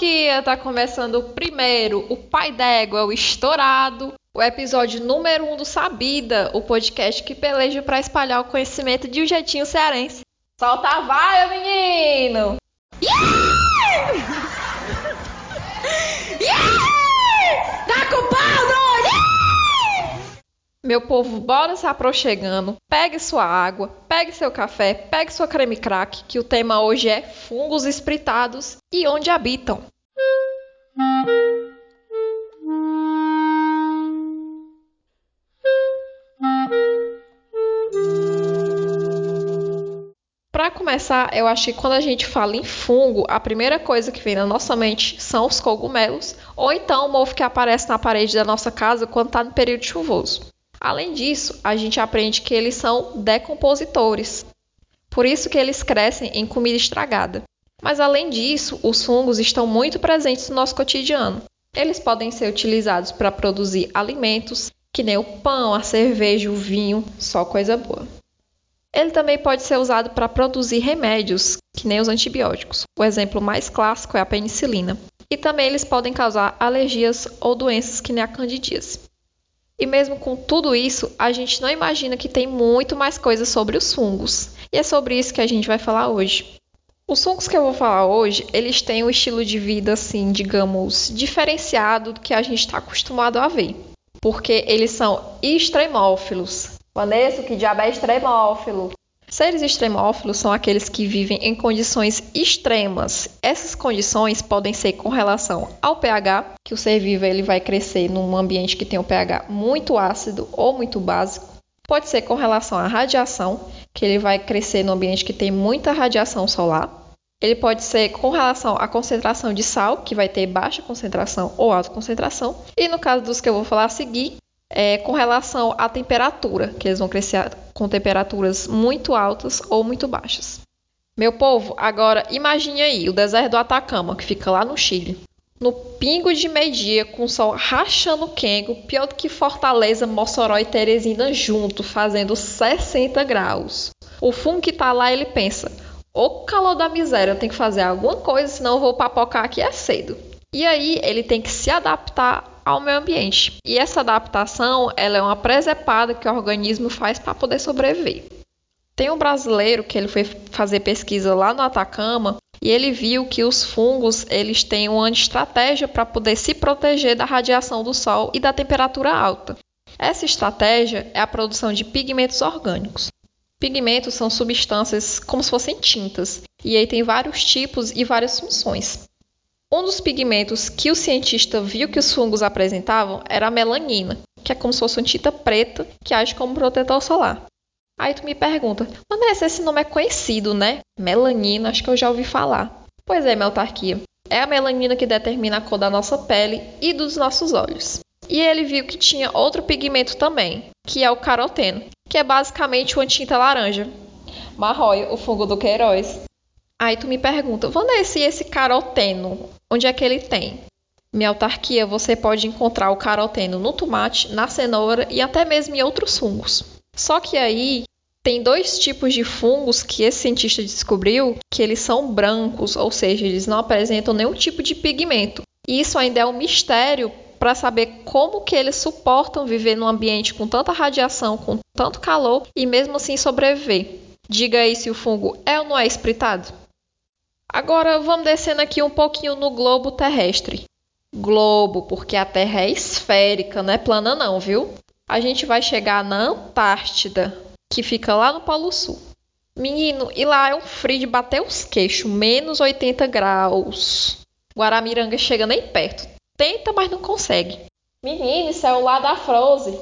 autarquia, tá começando primeiro, o pai d'égua, o estourado, o episódio número um do Sabida, o podcast que peleja para espalhar o conhecimento de um jeitinho cearense. Solta a vaia, menino! Yeah! Tá com pau, yeah! Meu povo, bora se aproximando. Pegue sua água, pegue seu café, pegue sua creme crack, que o tema hoje é fungos espritados e onde habitam. Para começar, eu acho que quando a gente fala em fungo, a primeira coisa que vem na nossa mente são os cogumelos, ou então o mofo que aparece na parede da nossa casa quando está no período chuvoso. Além disso, a gente aprende que eles são decompositores, por isso que eles crescem em comida estragada. Mas além disso, os fungos estão muito presentes no nosso cotidiano. Eles podem ser utilizados para produzir alimentos, que nem o pão, a cerveja, o vinho, só coisa boa. Ele também pode ser usado para produzir remédios, que nem os antibióticos. O exemplo mais clássico é a penicilina. E também eles podem causar alergias ou doenças que nem a candidíase. E mesmo com tudo isso, a gente não imagina que tem muito mais coisas sobre os fungos. E é sobre isso que a gente vai falar hoje. Os fungos que eu vou falar hoje, eles têm um estilo de vida, assim, digamos, diferenciado do que a gente está acostumado a ver. Porque eles são extremófilos, Vanessa, que diabo é extremófilo? Seres extremófilos são aqueles que vivem em condições extremas. Essas condições podem ser com relação ao pH, que o ser vivo ele vai crescer num ambiente que tem um pH muito ácido ou muito básico. Pode ser com relação à radiação, que ele vai crescer num ambiente que tem muita radiação solar. Ele pode ser com relação à concentração de sal, que vai ter baixa concentração ou alta concentração. E no caso dos que eu vou falar a seguir, é, com relação à temperatura, que eles vão crescer com temperaturas muito altas ou muito baixas. Meu povo, agora imagine aí o deserto do Atacama, que fica lá no Chile. No pingo de meio-dia, com o sol rachando o quengo, pior do que Fortaleza, Mossoró e Teresina junto, fazendo 60 graus. O fungo que tá lá, ele pensa, o calor da miséria, eu tenho que fazer alguma coisa, senão eu vou papocar aqui é cedo. E aí ele tem que se adaptar ao meio ambiente. E essa adaptação ela é uma presepada que o organismo faz para poder sobreviver. Tem um brasileiro que ele foi fazer pesquisa lá no Atacama e ele viu que os fungos eles têm uma estratégia para poder se proteger da radiação do sol e da temperatura alta. Essa estratégia é a produção de pigmentos orgânicos. Pigmentos são substâncias como se fossem tintas, e aí tem vários tipos e várias funções. Um dos pigmentos que o cientista viu que os fungos apresentavam era a melanina, que é como se fosse uma tinta preta que age como protetor solar. Aí tu me pergunta, Vanessa, esse nome é conhecido, né? Melanina, acho que eu já ouvi falar. Pois é, autarquia. É a melanina que determina a cor da nossa pele e dos nossos olhos. E ele viu que tinha outro pigmento também, que é o caroteno, que é basicamente uma tinta laranja. Marróia, o fungo do Queiroz. Aí tu me pergunta, Vanessa, e esse caroteno, onde é que ele tem? Minha autarquia, você pode encontrar o caroteno no tomate, na cenoura e até mesmo em outros fungos. Só que aí tem dois tipos de fungos que esse cientista descobriu que eles são brancos, ou seja, eles não apresentam nenhum tipo de pigmento. E isso ainda é um mistério para saber como que eles suportam viver num ambiente com tanta radiação, com tanto calor e mesmo assim sobreviver. Diga aí se o fungo é ou não é espritado. Agora vamos descendo aqui um pouquinho no globo terrestre. Globo, porque a Terra é esférica, não é plana não, viu? A gente vai chegar na Antártida, que fica lá no Polo Sul. Menino, e lá é um frio de bater os queixos, menos 80 graus. Guaramiranga chega nem perto. Tenta, mas não consegue. Menino, isso é o lado da Froze.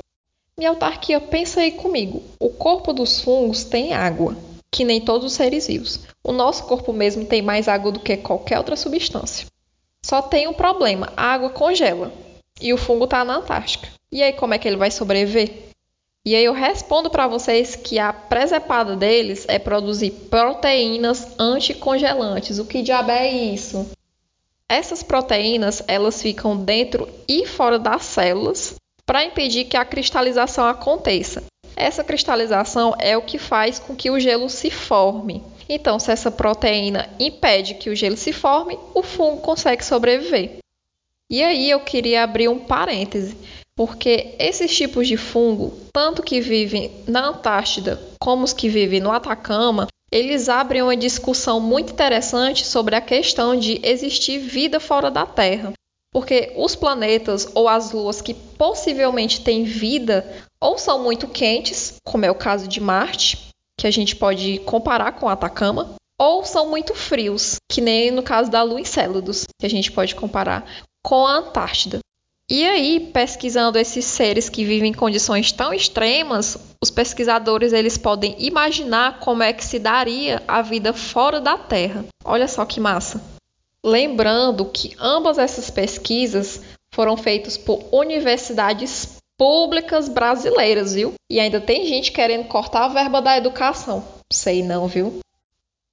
Minha autarquia, pensa aí comigo. O corpo dos fungos tem água que nem todos os seres vivos. O nosso corpo mesmo tem mais água do que qualquer outra substância. Só tem um problema: a água congela e o fungo está na Antártica. E aí, como é que ele vai sobreviver? E aí eu respondo para vocês que a presepada deles é produzir proteínas anticongelantes. O que diabo é isso? Essas proteínas, elas ficam dentro e fora das células para impedir que a cristalização aconteça. Essa cristalização é o que faz com que o gelo se forme. Então, se essa proteína impede que o gelo se forme, o fungo consegue sobreviver. E aí eu queria abrir um parêntese, porque esses tipos de fungo, tanto que vivem na Antártida como os que vivem no Atacama, eles abrem uma discussão muito interessante sobre a questão de existir vida fora da Terra. Porque os planetas ou as luas que possivelmente têm vida ou são muito quentes, como é o caso de Marte, que a gente pode comparar com Atacama, ou são muito frios, que nem no caso da Lua Encélados, que a gente pode comparar com a Antártida. E aí, pesquisando esses seres que vivem em condições tão extremas, os pesquisadores eles podem imaginar como é que se daria a vida fora da Terra. Olha só que massa. Lembrando que ambas essas pesquisas foram feitas por universidades públicas brasileiras, viu? E ainda tem gente querendo cortar a verba da educação. Sei não, viu?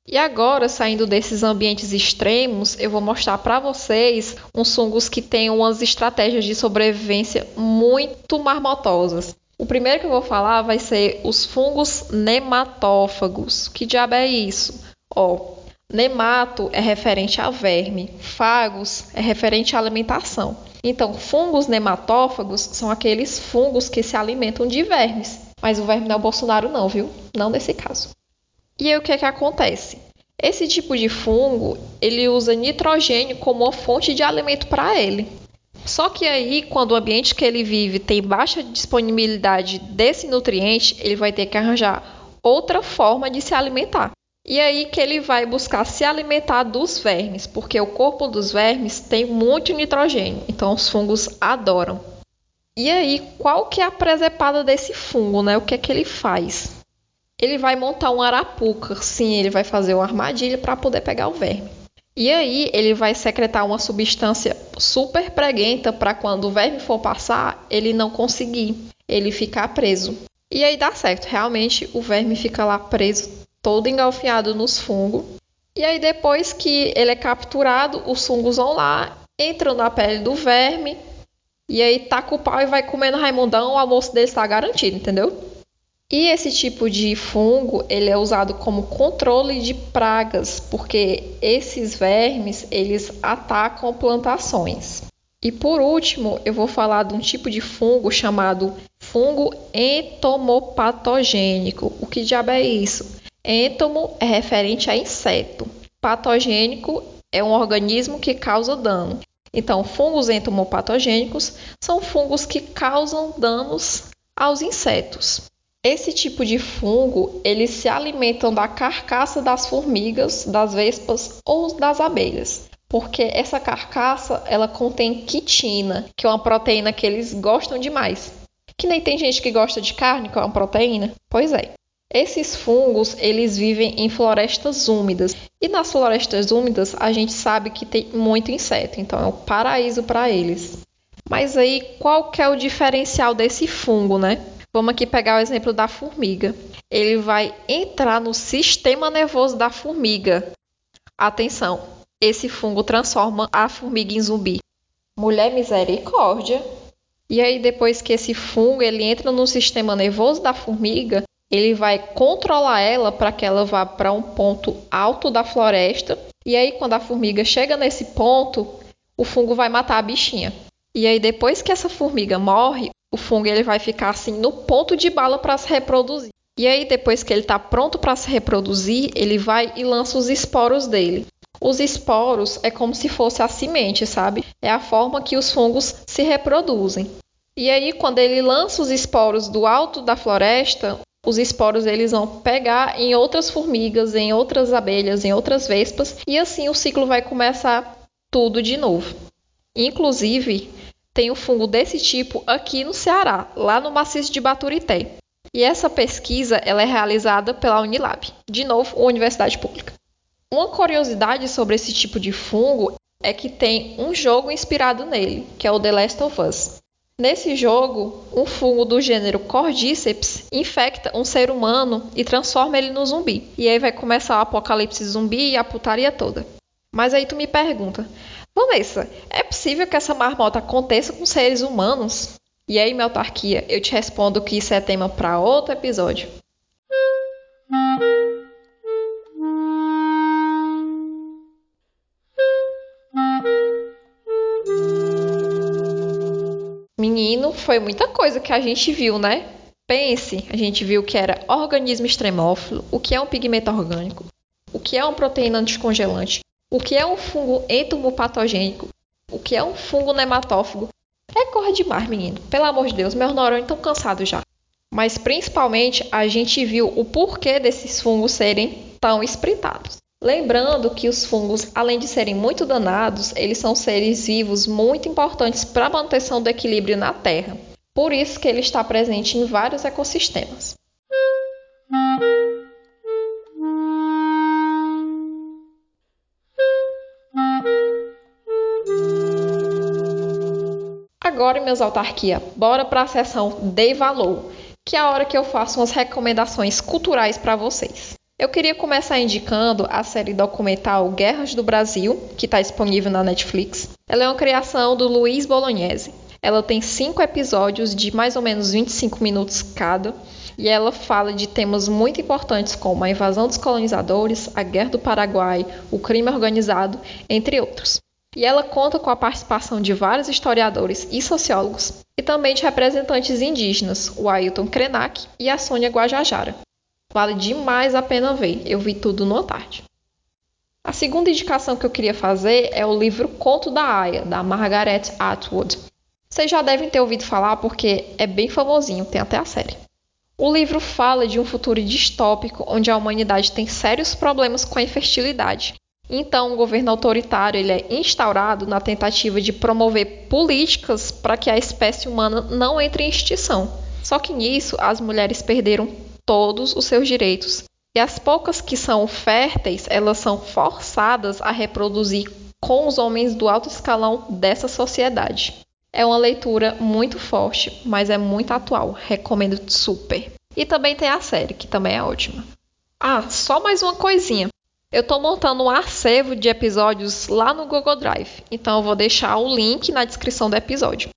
E agora, saindo desses ambientes extremos, eu vou mostrar para vocês uns fungos que têm umas estratégias de sobrevivência muito marmotosas. O primeiro que eu vou falar vai ser os fungos nematófagos. Que diabo é isso? Ó, nemato é referente a verme, fagos é referente à alimentação. Então, fungos nematófagos são aqueles fungos que se alimentam de vermes. Mas o verme não é o Bolsonaro não, viu? Não nesse caso. E aí o que é que acontece? Esse tipo de fungo, ele usa nitrogênio como uma fonte de alimento para ele. Só que aí, quando o ambiente que ele vive tem baixa disponibilidade desse nutriente, ele vai ter que arranjar outra forma de se alimentar. E aí que ele vai buscar se alimentar dos vermes, porque o corpo dos vermes tem muito nitrogênio, então os fungos adoram. E aí, qual que é a presepada desse fungo, né? O que é que ele faz? ele vai montar um arapuca. Sim, ele vai fazer uma armadilha para poder pegar o verme. E aí ele vai secretar uma substância super preguenta para quando o verme for passar, ele não conseguir, ele ficar preso. E aí dá certo, realmente o verme fica lá preso, todo engalfiado nos fungos. E aí depois que ele é capturado, os fungos vão lá, entram na pele do verme, e aí taca o pau e vai comendo Raimundão, o almoço dele está garantido, entendeu? E esse tipo de fungo, ele é usado como controle de pragas, porque esses vermes, eles atacam plantações. E por último, eu vou falar de um tipo de fungo chamado fungo entomopatogênico. O que diabo é isso? Entomo é referente a inseto. Patogênico é um organismo que causa dano. Então, fungos entomopatogênicos são fungos que causam danos aos insetos. Esse tipo de fungo, eles se alimentam da carcaça das formigas, das vespas ou das abelhas. Porque essa carcaça, ela contém quitina, que é uma proteína que eles gostam demais. Que nem tem gente que gosta de carne, que é uma proteína. Pois é. Esses fungos, eles vivem em florestas úmidas. E nas florestas úmidas, a gente sabe que tem muito inseto, então é um paraíso para eles. Mas aí, qual que é o diferencial desse fungo, né? Vamos aqui pegar o exemplo da formiga. Ele vai entrar no sistema nervoso da formiga. Atenção, esse fungo transforma a formiga em zumbi. Mulher misericórdia. E aí depois que esse fungo ele entra no sistema nervoso da formiga, ele vai controlar ela para que ela vá para um ponto alto da floresta. E aí quando a formiga chega nesse ponto, o fungo vai matar a bichinha. E aí depois que essa formiga morre, o fungo ele vai ficar assim no ponto de bala para se reproduzir. E aí depois que ele está pronto para se reproduzir, ele vai e lança os esporos dele. Os esporos é como se fosse a semente, sabe? É a forma que os fungos se reproduzem. E aí quando ele lança os esporos do alto da floresta, os esporos eles vão pegar em outras formigas, em outras abelhas, em outras vespas, e assim o ciclo vai começar tudo de novo. Inclusive, tem um fungo desse tipo aqui no Ceará, lá no maciço de Baturité. E essa pesquisa ela é realizada pela Unilab, de novo, uma universidade pública. Uma curiosidade sobre esse tipo de fungo é que tem um jogo inspirado nele, que é o The Last of Us. Nesse jogo, um fungo do gênero Cordyceps infecta um ser humano e transforma ele no zumbi. E aí vai começar o apocalipse zumbi e a putaria toda. Mas aí tu me pergunta, Vanessa, é possível que essa marmota aconteça com seres humanos? E aí, minha autarquia, eu te respondo que isso é tema para outro episódio. Foi muita coisa que a gente viu, né? Pense, a gente viu que era organismo extremófilo, o que é um pigmento orgânico, o que é uma proteína anticongelante, o que é um fungo entomopatogênico, o que é um fungo nematófago. É corra demais, menino. Pelo amor de Deus, meus neurônios estão cansados já. Mas principalmente a gente viu o porquê desses fungos serem tão espreitados. Lembrando que os fungos, além de serem muito danados, eles são seres vivos muito importantes para a manutenção do equilíbrio na Terra. Por isso que ele está presente em vários ecossistemas. Agora, meus autarquia, bora para a sessão de valor, que é a hora que eu faço umas recomendações culturais para vocês. Eu queria começar indicando a série documental Guerras do Brasil, que está disponível na Netflix. Ela é uma criação do Luiz Bolognese. Ela tem cinco episódios de mais ou menos 25 minutos cada e ela fala de temas muito importantes como a invasão dos colonizadores, a Guerra do Paraguai, o crime organizado, entre outros. E ela conta com a participação de vários historiadores e sociólogos e também de representantes indígenas, o Ailton Krenak e a Sônia Guajajara. Vale demais a pena ver. Eu vi tudo numa tarde. A segunda indicação que eu queria fazer é o livro Conto da Aya, da Margaret Atwood. Vocês já devem ter ouvido falar porque é bem famosinho, tem até a série. O livro fala de um futuro distópico onde a humanidade tem sérios problemas com a infertilidade. Então, o governo autoritário ele é instaurado na tentativa de promover políticas para que a espécie humana não entre em extinção. Só que nisso, as mulheres perderam todos os seus direitos. E as poucas que são férteis, elas são forçadas a reproduzir com os homens do alto escalão dessa sociedade. É uma leitura muito forte, mas é muito atual. Recomendo super. E também tem a série, que também é ótima. Ah, só mais uma coisinha. Eu estou montando um acervo de episódios lá no Google Drive, então eu vou deixar o link na descrição do episódio.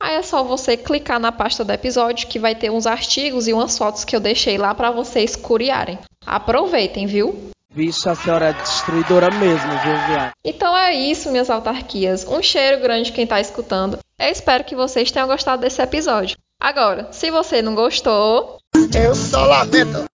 Aí é só você clicar na pasta do episódio que vai ter uns artigos e umas fotos que eu deixei lá para vocês curiarem. Aproveitem, viu? Vixe, a senhora é destruidora mesmo, viu, viado? Então é isso, minhas autarquias. Um cheiro grande quem tá escutando. Eu espero que vocês tenham gostado desse episódio. Agora, se você não gostou. Eu só lamento.